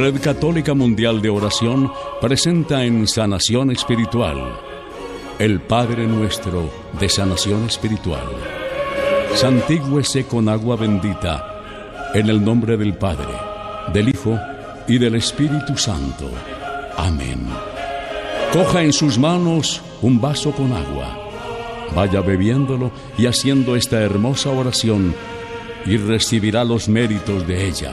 Red Católica Mundial de Oración presenta en Sanación Espiritual el Padre Nuestro de Sanación Espiritual. Santígüese con agua bendita en el nombre del Padre, del Hijo y del Espíritu Santo. Amén. Coja en sus manos un vaso con agua. Vaya bebiéndolo y haciendo esta hermosa oración y recibirá los méritos de ella.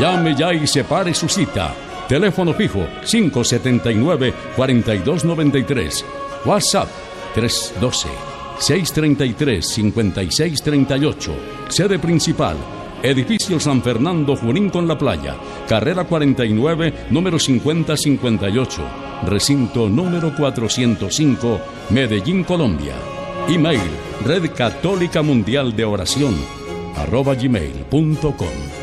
Llame ya y separe su cita. Teléfono fijo 579-4293. WhatsApp 312-633-5638. Sede principal. Edificio San Fernando Junín con la playa. Carrera 49, número 5058. Recinto número 405, Medellín, Colombia. Email Red Católica Mundial de Oración arroba gmail.com